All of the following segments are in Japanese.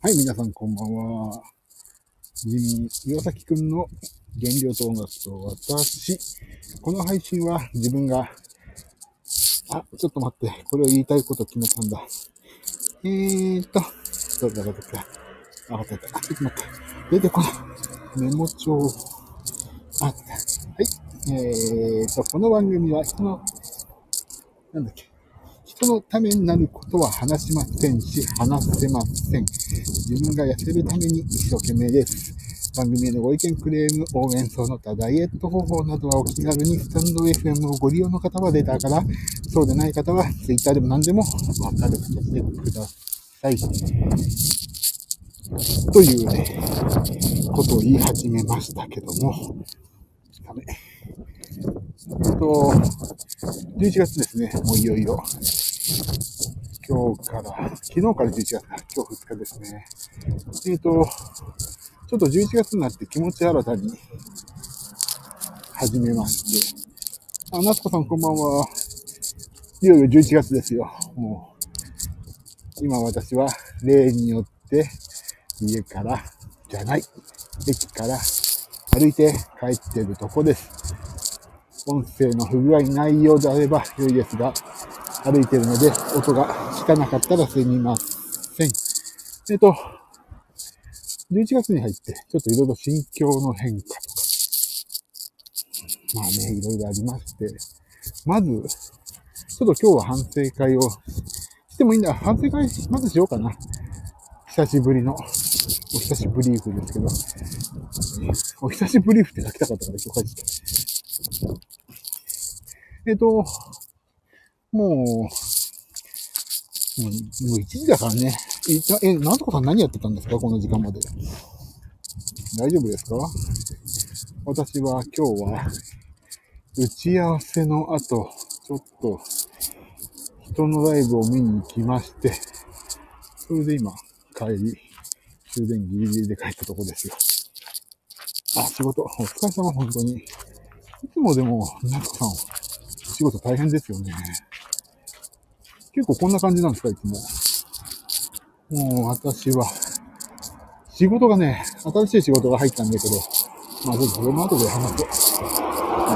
はい、皆さんこんばんは。ジミー、岩崎くんの原料と音楽と私。この配信は自分が、あ、ちょっと待って、これを言いたいこと決めたんだ。えーと、どうだどうだあ、わかった。あ、ちょっと待って。出てこない。メモ帳。あ、はい。えーと、この番組は人の、なんだっけ。人のためになることは話しませんし、話せません。自分が痩せるために一生懸命です。番組へのご意見、クレーム、応援、その他ダイエット方法などはお気軽にスタンド FM をご利用の方はレタから、そうでない方は Twitter でも何でもわかる形でください。というね、ことを言い始めましたけども、ダメ。えっと、11月ですね、もういよいよ。今日から、昨日から11月か、今日2日ですね。えっ、と、ちょっと11月になって気持ち新たに始めまして。あ、夏子さんこんばんは。いよいよ11月ですよ。もう、今私は例によって家から、じゃない、駅から歩いて帰ってるとこです。音声の不具合ないようであれば良いですが、歩いてるので音が汚かなかったらすみません。えっと、11月に入って、ちょっといろいろ心境の変化とか、まあね、いろいろありまして、まず、ちょっと今日は反省会をしてもいいんだ。反省会、まずしようかな。久しぶりの、お久しぶりーフですけど、お久しぶりーフって書きたかったから今日書いて。えっと、もう、もう、もう1時だからね。いえ、なんとかさん何やってたんですか？この時間まで。大丈夫ですか？私は今日は、打ち合わせの後、ちょっと、人のライブを見に行きまして、それで今、帰り、終電ギリギリで帰ったとこですよ。あ、仕事、お疲れ様、本当に。いつもでも、なんとかさん、仕事大変ですよね。結構こんな感じなんですか、いつも。もう私は、仕事がね、新しい仕事が入ったんだけど、まあちょっとそれも後で話そう。い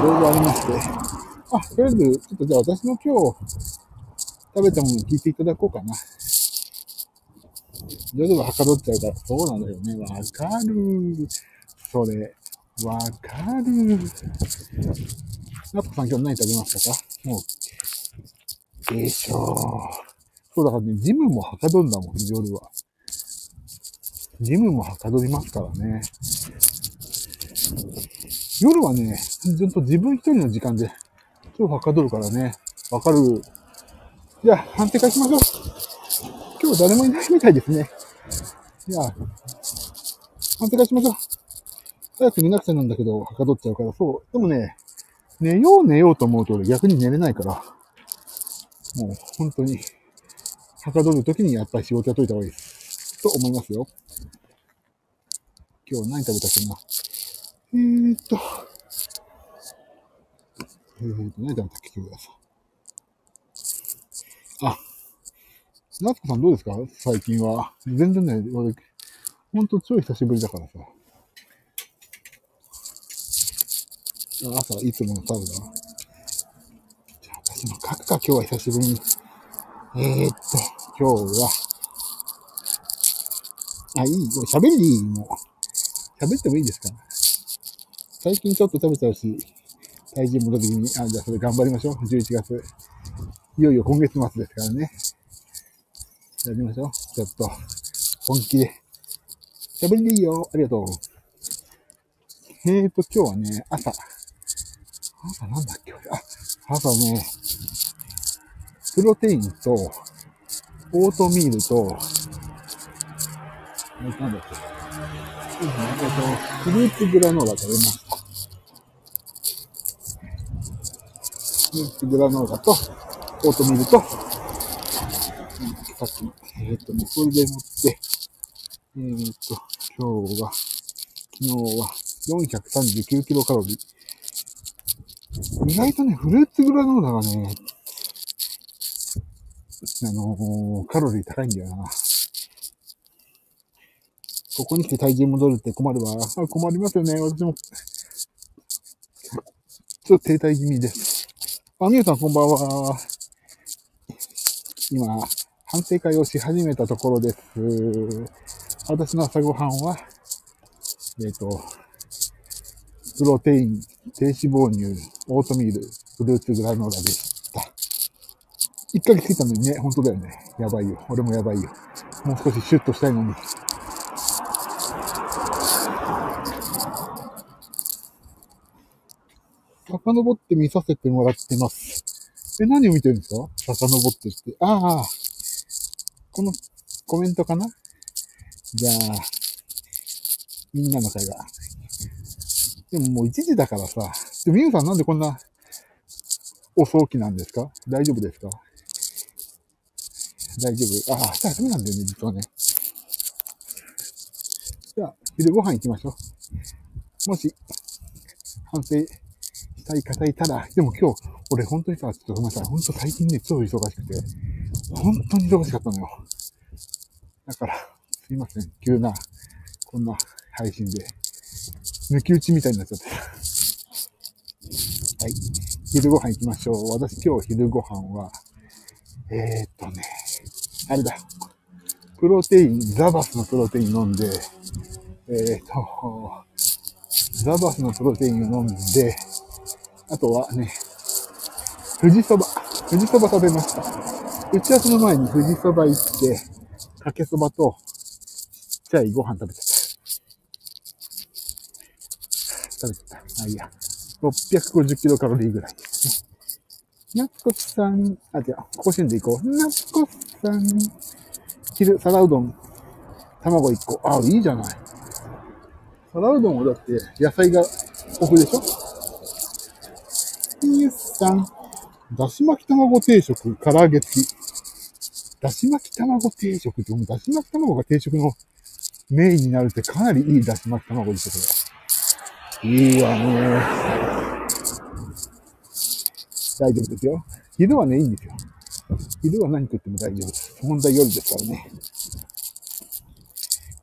ろいろありまして。あ、とりあえず、ちょっとじゃあ私の今日食べたものを聞いていただこうかな。徐々にはかどっちゃうから、そうなんだよね。わかる。それ、わかる。なつこさん今日何食べましたか？もう、でしょ。そうだからね、ジムもはかどんだもん、夜は。ジムもはかどりますからね。夜はね、ずっと自分一人の時間で、超はかどるからね。わかる。じゃあ、判定会しましょう。今日誰もいないみたいですね。じゃあ、判定会しましょう。早く寝なくちゃなんだけど、はかどっちゃうから、そう。でもね、寝よう寝ようと思うと逆に寝れないから、もう本当に、はかどるときにやっぱり仕事やっといた方がいいです。と思いますよ。今日何食べたっけな？えーっと、えーっと、何食べたっけ今日朝。あ、夏子さんどうですか？最近は。全然ね、俺、ほんと超久しぶりだからさ。朝、いつものタブだな。じゃあ、私も書くか、今日は久しぶりに。えー、っと、今日は、あ、いい、喋りでいい、もう。喋ってもいいですか？最近ちょっと食べちゃうし、体重戻ってきに、あ、じゃあそれ頑張りましょう。11月。いよいよ今月末ですからね。やりましょう。ちょっと、本気で。喋りでいいよ。ありがとう。えーと、今日はね、朝。朝なんだっけ俺あ、朝ね、プロテインと、オートミールと、えなんだっけ。えっと、フルーツグラノーラ食べました。フルーツグラノーラと、オートミールと、さっき、えっとね、それでもって、えっと、今日は、昨日は439キロカロリー。意外とね、フルーツグラノーラがね、あのーカロリー高いんだよな。ここに来て体重戻るって困るわ。困りますよね。私も。ちょっと停滞気味です。あ、みゆさんこんばんは。今、反省会をし始めたところです。私の朝ごはんは、えっ、と、プロテイン、低脂肪乳、オートミール、フルーツグラノーラでした。1ヶ月過ぎたのにね、本当だよね。やばいよ。俺もやばいよ。もう少しシュッとしたいのに。遡って見させてもらってます。え、何を見てるんですか？遡ってって。ああ、このコメントかな？じゃあ、みんなの会話。でももう1時だからさ。でも、みゆさんなんでこんな遅起きなんですか？大丈夫ですか？大丈夫。ああ、明日休みなんだよね、実はね。じゃあ、昼ご飯行きましょう。もし、反省したい方いたら、でも今日、俺本当にさ、ちょっとごめんなさい。本当最近ね、超忙しくて、本当に忙しかったのよ。だから、すいません。急な、こんな配信で、抜き打ちみたいになっちゃって。はい。昼ご飯行きましょう。私今日昼ご飯は、えー、っとね、あれだ。プロテイン、ザバスのプロテイン飲んで、えー、っと、ザバスのプロテインを飲んで、あとはね、富士そば。富士そば食べました。打ち合わせの前に富士そば行って、かけそばと、ちっちゃいご飯食べてた。食べてた。まあいいや。650キロカロリーぐらいですね。なっこさん、あ、じゃあ、甲子園で行こう。なっこさん、昼、皿うどん、卵1個。あ、いいじゃない。皿うどんはだって野菜が豊富でしょゆうさん、だし巻き卵定食、唐揚げ付き。だし巻き卵定食って、だし巻き卵が定食のメインになるってかなりいいだし巻き卵ですよ、これ。いいわね。大丈夫ですよ。昼はね、いいんですよ。昼は何食っても大丈夫です。問題夜ですからね。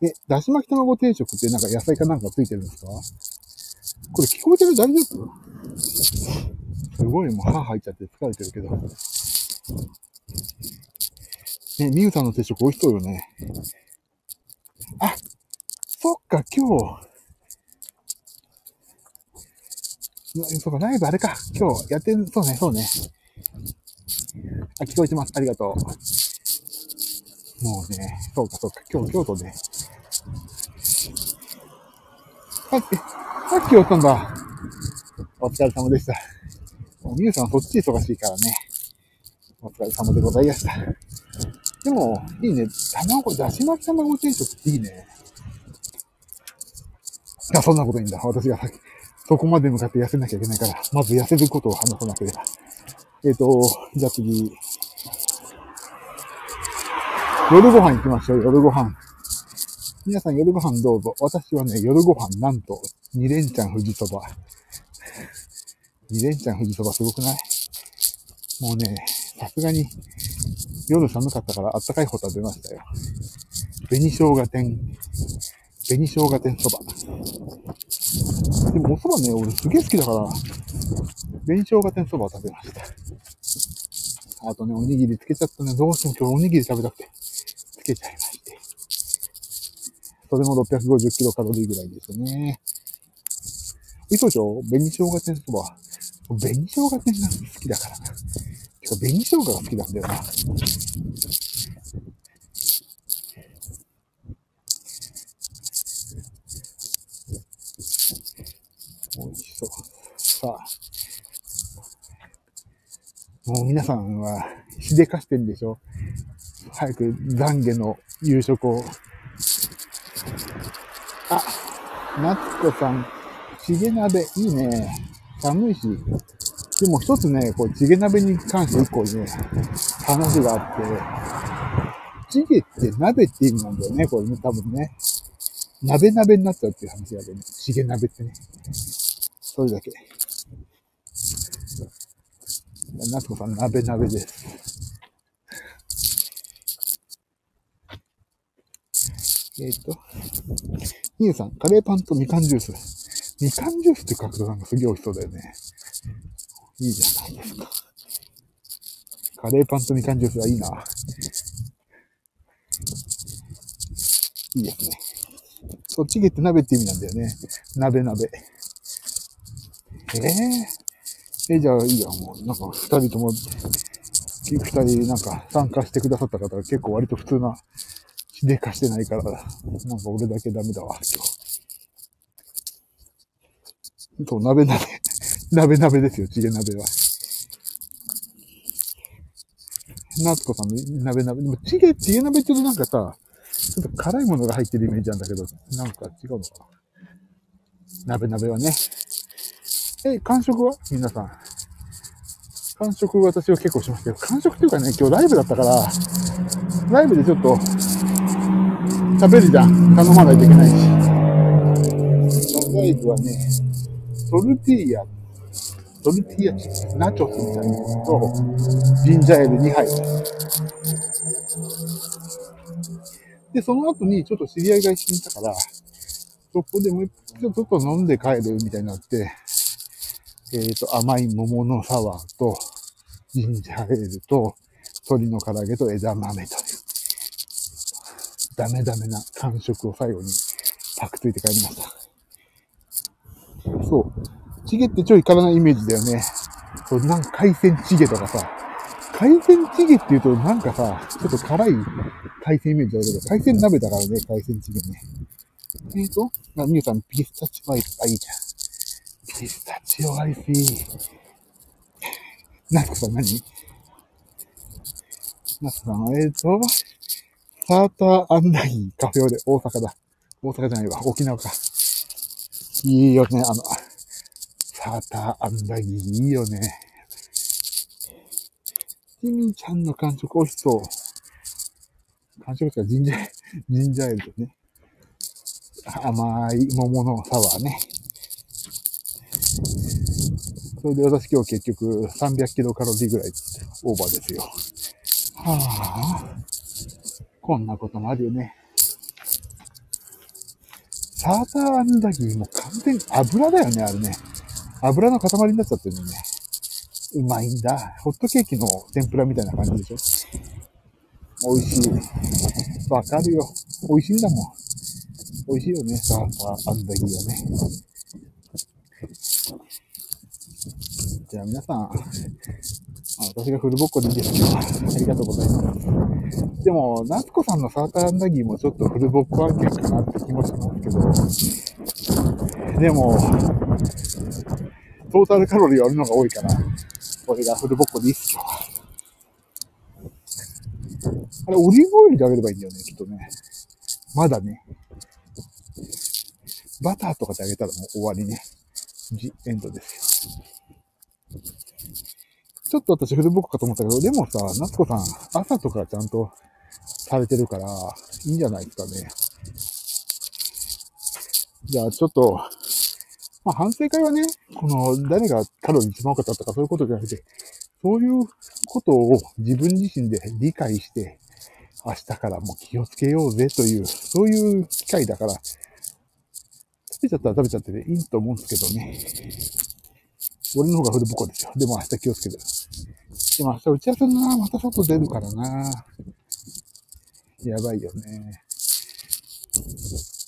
え、だし巻き卵定食ってなんか野菜かなんかついてるんですか？これ聞こえてる？大丈夫？すごいもう歯入っちゃって疲れてるけど。ね、みゆさんの定食美味しそうよね。あ、そっか、今日、そうか、ライブあれか。今日やってる、そうね、そうね。あ、聞こえてます。ありがとう。もうね、そうか、そうか。今日、京都で。あ、え、さっきおったんだ。お疲れ様でした。もうみゆさんそっち忙しいからね。お疲れ様でございました。でも、いいね。卵、だし巻き卵定食っていいね。いや、そんなこといいんだ。私がさっき、そこまで向かって痩せなきゃいけないから、まず痩せることを話さなければ。えっ、と、じゃあ次。夜ご飯行きましょう、夜ご飯。皆さん夜ご飯どうぞ。私はね、夜ご飯なんと、二連ちゃん富士そば。二連ちゃん富士そばすごくない？もうね、さすがに、夜寒かったからあったかいホタル出ましたよ。紅生姜天、紅生姜天そば。でもお蕎麦ね、俺すげえ好きだから、紅生姜天そばを食べました。あとね、おにぎりつけちゃったね。どうしても今日おにぎり食べたくて、つけちゃいまして。それも650キロカロリーぐらいですよね。嘘でしょ？紅生姜天そば。紅生姜天なんて好きだからな。てか、紅生姜が好きなんだよな。美味しそう。さあ。もう皆さんは、しでかしてんでしょ早く懺悔の夕食を。あ、夏子さん、チゲ鍋、いいね。寒いし。でも一つね、こう、チゲ鍋に関して一個ね、話があって、チゲって鍋って意味なんだよね、これね、多分ね。鍋鍋になっちゃうっていう話があるね。チゲ鍋ってね。それだけ。夏子さん、鍋鍋です。えっ、と、みゆさん、カレーパンとみかんジュース。みかんジュースって書くとなんかすげえ美味しそうだよね。いいじゃないですか。カレーパンとみかんジュースはいいな。いいですね。そう、チゲって鍋って意味なんだよね。鍋鍋。えええ、じゃあいいや、もう、なんか二人とも、二人なんか参加してくださった方は結構割と普通な、しでかしてないから、なんか俺だけダメだわ、今日。そう、鍋鍋。鍋鍋ですよ、チゲ鍋は。夏子さんの鍋鍋。でも、チゲ、チゲ鍋って言うとなんかさ、ちょっと辛いものが入ってるイメージなんだけど、なんか違うのかな。鍋鍋はね。え、完食は？皆さん。完食私は結構しますけど、完食っていうかね、今日ライブだったから、ライブでちょっと、食べるじゃん。頼まないといけないし。ライブはね、トルティーヤ、トルティーヤチップ、ナチョスみたいなのと、ジンジャーエール2杯。で、その後にちょっと知り合いが一緒にいたから、そこでもう一回ちょっと飲んで帰るみたいになって、えっ、ー、と、甘い桃のサワーと、ジンジャーエールと、鶏の唐揚げと枝豆という、ダメダメな感触を最後にパクついて帰りました。そう。チゲってちょい辛なイメージだよね。そう、なんか海鮮チゲとかさ、海鮮チゲって言うとなんかさ、ちょっと辛い海鮮イメージだけど、海鮮鍋だからね、海鮮チゲね。えーと、あ、みゆさん、ピスタチオアイス、あ、いいじゃん。ピスタチオアイスいい。なつこさん何なつこさん、えーと、サーターアンダギーカフェオレ、大阪だ。大阪じゃないわ、沖縄か。いいよね、あの、サーターアンダギーいいよね。ちみちゃんの間食美味しそう。間食ですか、ジンジャー、ジンジャーエールとね。甘い桃のサワーね。それで私今日結局300キロカロリーぐらいオーバーですよ。はあ、こんなこともあるよね。サーターアンダギーも完全に油だよね、あれね。油の塊になっちゃってるのね。うまいんだ。ホットケーキの天ぷらみたいな感じでしょ美味しい。わかるよ。美味しいんだもん。美味しいよね、サーターアンダギーはね。じゃあ皆さん、私がフルボッコでいいですけど、ありがとうございます。でも、夏子さんのサーターアンダギーもちょっとフルボッコ案件かなって気もしますけど、でも、トータルカロリー割るのが多いから、これがフルボッコでいいっすよ。あれ、オリーブオイルであげればいいんだよね、きっとね。まだね。バターとかであげたらもう終わりね。ジエンドですよ。ちょっと私フルボッコかと思ったけど、でもさ、夏子さん、朝とかちゃんとされてるから、いいんじゃないですかね。じゃあちょっと、まあ反省会はね、この誰がカロリー一番多かったとかそういうことじゃなくて、そういうことを自分自身で理解して、明日からもう気をつけようぜという、そういう機会だから、食べちゃったら食べちゃってでいいと思うんですけどね。俺の方がフルボコですよ。でも明日気をつけてる。でも明日打ち合わせな、また外出るからな。やばいよね。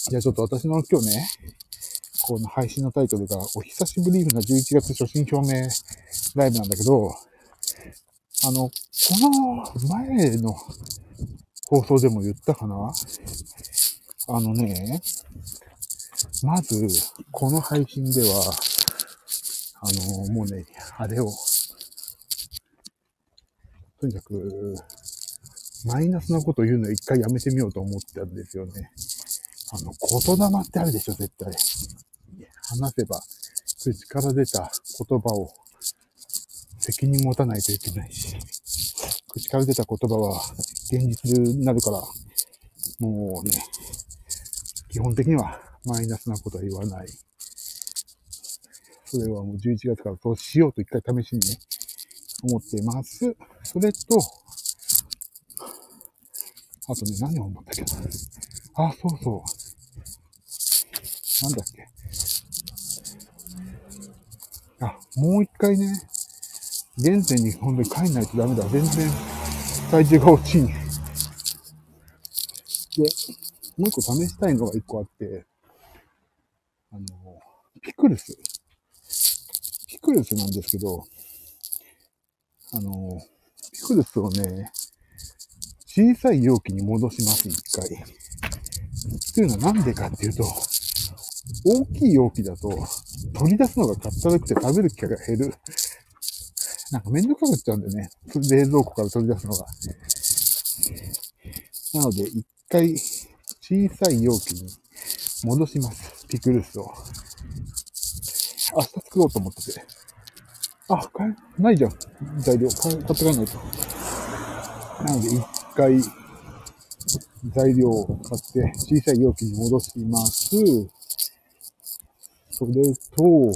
じゃあちょっと私の今日ね、この配信のタイトルが、お久しぶりな11月初心表明ライブなんだけど、あの、この前の放送でも言ったかなあのね、まず、この配信では、あの、もうね、あれを、とにかく、マイナスなこと言うのは一回やめてみようと思ったんですよね。あの、言霊ってあるでしょ、絶対。話せば、口から出た言葉を責任持たないといけないし、口から出た言葉は現実になるから、もうね、基本的にはマイナスなことは言わない。それはもう11月からそうしようと一回試しにね、思っています。それと、あとね、何を思ったっけな。あ、そうそう。なんだっけ。あ、もう一回ね、原点に本当に帰んないとダメだ。全然体重が落ちん。で、もう一個試したいのが一個あって、あの、ピクルス。ピクルスなんですけど、あの、ピクルスをね、小さい容器に戻します、一回。っていうのはなんでかっていうと、大きい容器だと取り出すのがかったるくて食べる機会が減る。なんかめんどくさくっちゃうんだよね。冷蔵庫から取り出すのが。なので、一回小さい容器に戻します。ピクルスを。明日作ろうと思ってて。あ、買え、ないじゃん。材料。買買って帰らないと。なので、一回、材料を買って小さい容器に戻します。それと、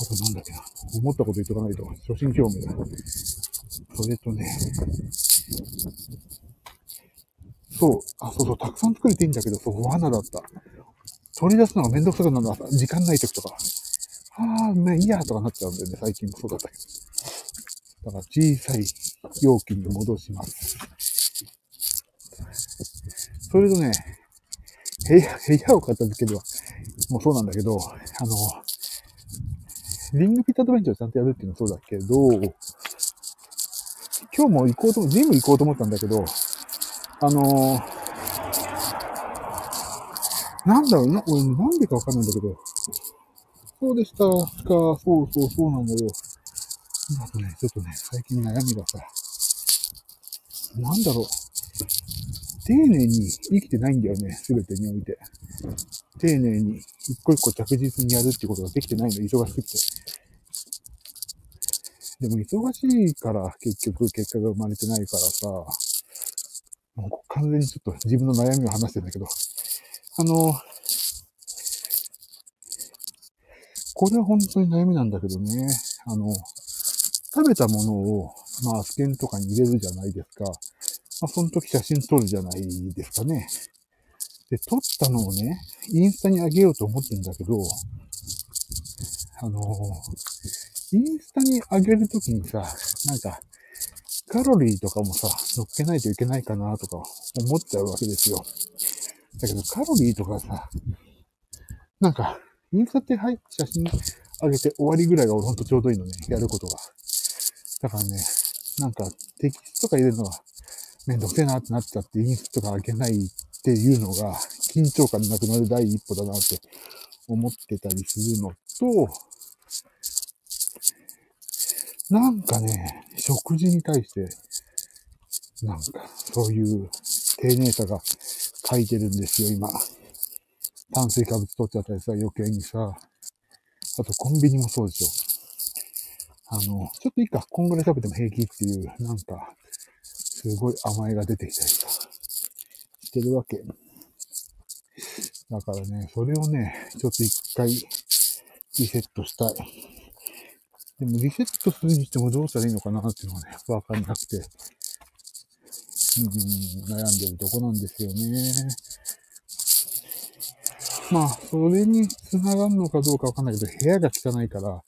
あとなんだっけな。思ったこと言っとかないと、初心興味だ。それとね、そう、あ、そうそう、たくさん作れていいんだけど、そう、罠だった。取り出すのがめんどくさくなるのは、時間ない時とか。ああ、ね、いいや、とかなっちゃうんだよね。最近もそうだったけど。だから小さい容器に戻します。それとね、部屋、部屋を片付けるは、もうそうなんだけど、あの、リングフィットアドベンチャーをちゃんとやるっていうのはそうだけど、今日も行こうと、ジム行こうと思ったんだけど、あのなんだろうな、俺なんでかわかんないんだけど、そうでしたか、そうそうそうなんだよ。あとね、ちょっとね、最近悩みがさ、なんだろう。丁寧に生きてないんだよね、すべてにおいて。丁寧に一個一個着実にやるってことができてないの、忙しくて。でも忙しいから結局結果が生まれてないからさ、もう完全にちょっと自分の悩みを話してんだけど、あの、これは本当に悩みなんだけどね、あの、食べたものを、まあ、スケンとかに入れるじゃないですか。まあ、その時写真撮るじゃないですかね。で、撮ったのをね、インスタに上げようと思ってんだけど、あのインスタに上げるときにさ、なんか、カロリーとかもさ、乗っけないといけないかなとか思っちゃうわけですよ。だけどカロリーとかさ、なんか、インスタってはい、写真上げて終わりぐらいがほんとちょうどいいのね、やることが。だからね、なんかテキストとか入れるのがめんどくせえなってなっちゃって、インスタとか上げないっていうのが、緊張感なくなる第一歩だなって思ってたりするのと、なんかね、食事に対して、なんか、そういう丁寧さが書いてるんですよ、今。炭水化物取っちゃったりさ、余計にさ。あと、コンビニもそうでしょ。あの、ちょっといいか、こんぐらい食べても平気っていう、なんか、すごい甘えが出てきたりさ、してるわけ。だからね、それをね、ちょっと一回リセットしたい。でもリセットするにしてもどうしたらいいのかなっていうのがね、わかんなくて、うん、悩んでるとこなんですよね。まあ、それに繋がるのかどうかわかんないけど、部屋が汚いから、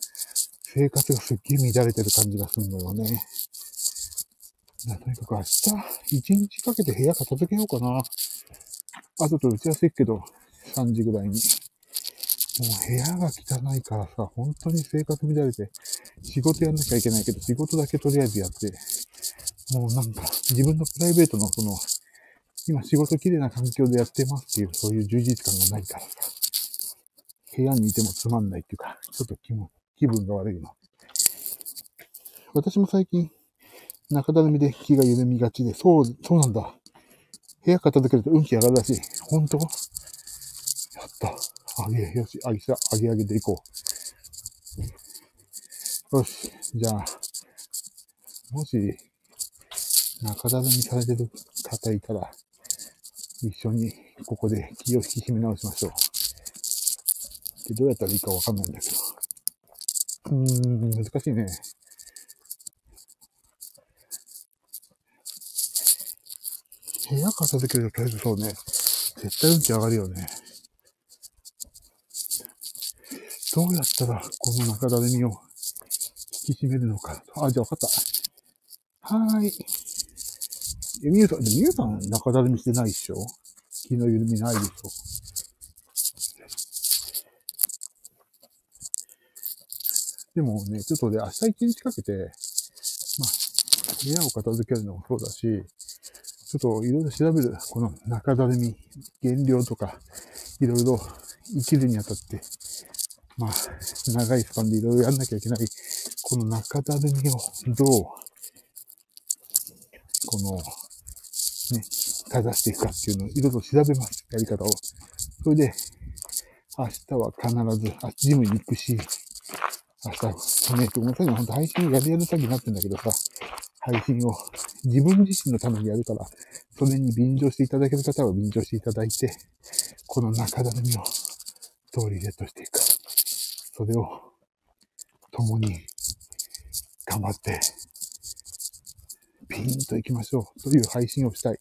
生活がすっげえ乱れてる感じがするのよね。とにかく明日、一日かけて部屋片付けようかな。あとと打ち合わせ行くけど、3時ぐらいに。もう部屋が汚いからさ、本当に生活乱れて、仕事やんなきゃいけないけど、仕事だけとりあえずやって、もうなんか、自分のプライベートのその、今仕事綺麗な環境でやってますっていう、そういう充実感がないからさ、部屋にいてもつまんないっていうか、ちょっと気も気分が悪いの。私も最近、中だるみで気が緩みがちで、そう、そうなんだ。部屋片付けると運気上がるらしい。本当？やった。あげ、よし、あげさ、あげあげでいこう。よし、じゃあ、もし、中だるみされてる方いたら、一緒にここで気を引き締め直しましょう。で、どうやったらいいかわかんないんだけど。うーん、難しいね。部屋片付けるととりあえずそうね。絶対運気上がるよね。どうやったらこの中だるみを引き締めるのか。あ、じゃあ分かった。はーい。え、みゆさん、みゆさん中だるみしてないっしょ？気の緩みないでしょ？でもね、ちょっとで、明日一日かけて、まあ、部屋を片付けるのもそうだし、ちょっといろいろ調べる、この中だるみ、減量とか、いろいろ生きるにあたって、まあ、長いスパンでいろいろやんなきゃいけない、この中だるみをどう、この、ね、正していくかっていうのをいろいろ調べます。やり方を。それで、明日は必ず、あ、ジムに行くし、明日、ね、ごめんなさいね、ほんと配信やるやる詐欺になってんだけどさ、配信を自分自身のためにやるから、それに便乗していただける方は便乗していただいて、この中だるみをどうリセットしていく。それを共に頑張って、ピーンと行きましょうという配信をしたい。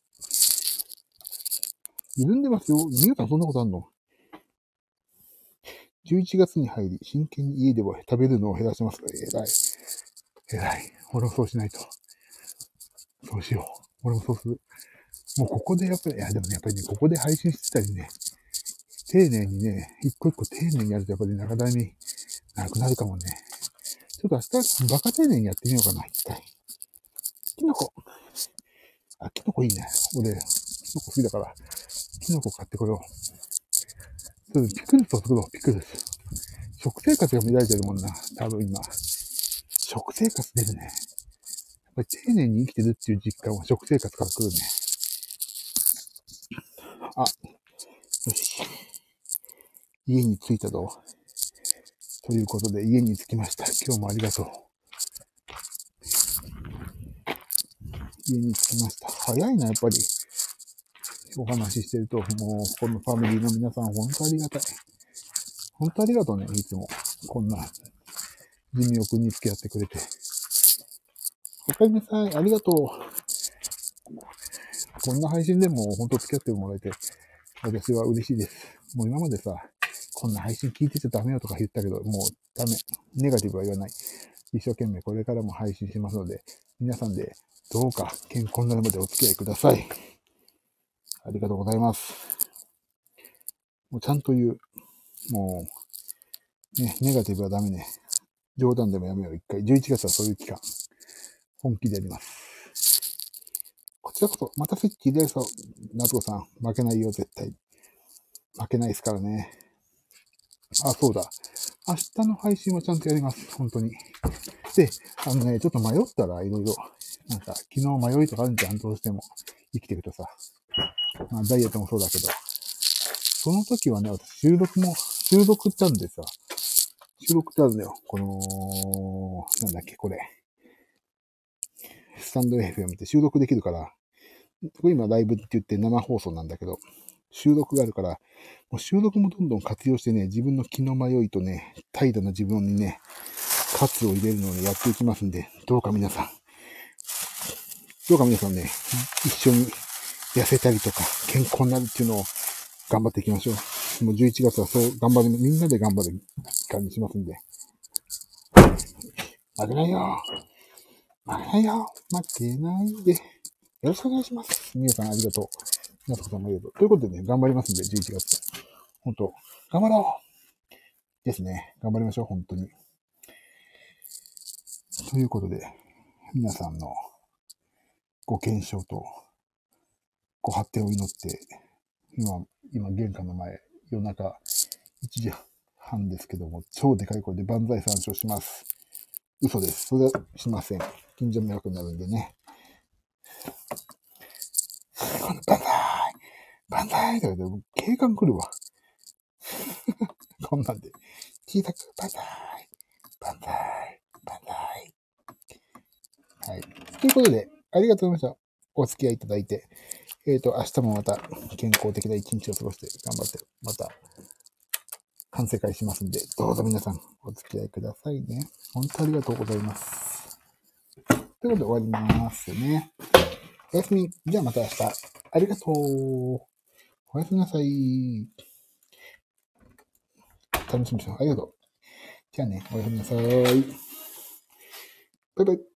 緩んでますよ。皆さんそんなことあんの？11月に入り、真剣に家では食べるのを減らしますか偉い。偉い。俺もそうしないと。そうしよう。俺もそうする。もうここでやっぱり、いやでもね、やっぱりね、ここで配信してたりね、丁寧にね、一個一個丁寧にやるとやっぱり中だみなくなるかもね。ちょっと明日、バカ丁寧にやってみようかな、一回。キノコ。あ、キノコいいね。俺、キノコ好きだから、キノコ買ってこよう。そう、ピクルスを作ろう、ピクルス。食生活が乱れてるもんな、多分今。食生活出るね。やっぱり丁寧に生きてるっていう実感は食生活から来るね。あ、よし。家に着いたぞ。ということで、家に着きました。今日もありがとう。家に着きました。早いな、やっぱり。お話ししてると、もう、このファミリーの皆さん、本当ありがたい。本当ありがとうね、いつも。こんな、地味をくに付き合ってくれて。おかえりなさい。ありがとう。こんな配信でも本当付き合ってもらえて、私は嬉しいです。もう今までさ、こんな配信聞いてちゃダメよとか言ったけど、もうダメ。ネガティブは言わない。一生懸命これからも配信しますので、皆さんでどうか健康になるまでお付き合いください。ありがとうございます。もうちゃんと言う。もう、ね、ネガティブはダメね。冗談でもやめよう、一回。11月はそういう期間。本気でやります。こちらこそ、またスイッチ入れるぞ。夏子さん、負けないよ、絶対。負けないですからね。あ、そうだ。明日の配信はちゃんとやります。本当に。で、あのね、ちょっと迷ったらいろいろ、なんか、昨日迷いとかあるんじゃん、どうしても。生きていくとさ。まあ、ダイエットもそうだけど、その時はね、私収録も、収録ってあるんでさ、収録ってあるんだよ。この、なんだっけ、これ。スタンド FM って収録できるから、これ今ライブって言って生放送なんだけど、収録があるから、もう収録もどんどん活用してね、自分の気の迷いとね、怠惰な自分にね、喝を入れるのを、やっていきますんで、どうか皆さん、どうか皆さんね、一緒に痩せたりとか、健康になるっていうのを頑張っていきましょう。もう11月はそう頑張る、みんなで頑張る期間にしますんで。負けないよ。負けないよ。負けないで。よろしくお願いします。皆さんありがとう。皆さんもありがとう。ということでね、頑張りますんで、11月。本当頑張ろうですね。頑張りましょう、本当に。ということで、皆さんのご健勝とご発展を祈って、今、今玄関の前、夜中1時半ですけども、超でかい声で万歳参照します。嘘です。それはしません。近所迷惑になるんでね。万歳万歳とか言って、警官来るわ。こんなんで。小さく、万歳万歳万歳はい。ということで、ありがとうございました。お付き合いいただいて。えっ、ー、と、明日もまた健康的な一日を過ごして頑張って、また、反省会しますんで、どうぞ皆さんお付き合いくださいね。本当ありがとうございます。ということで終わりますね。おやすみ。じゃあまた明日。ありがとう。おやすみなさい。楽しみにしてありがとう。じゃあね、おやすみなさい。バイバイ。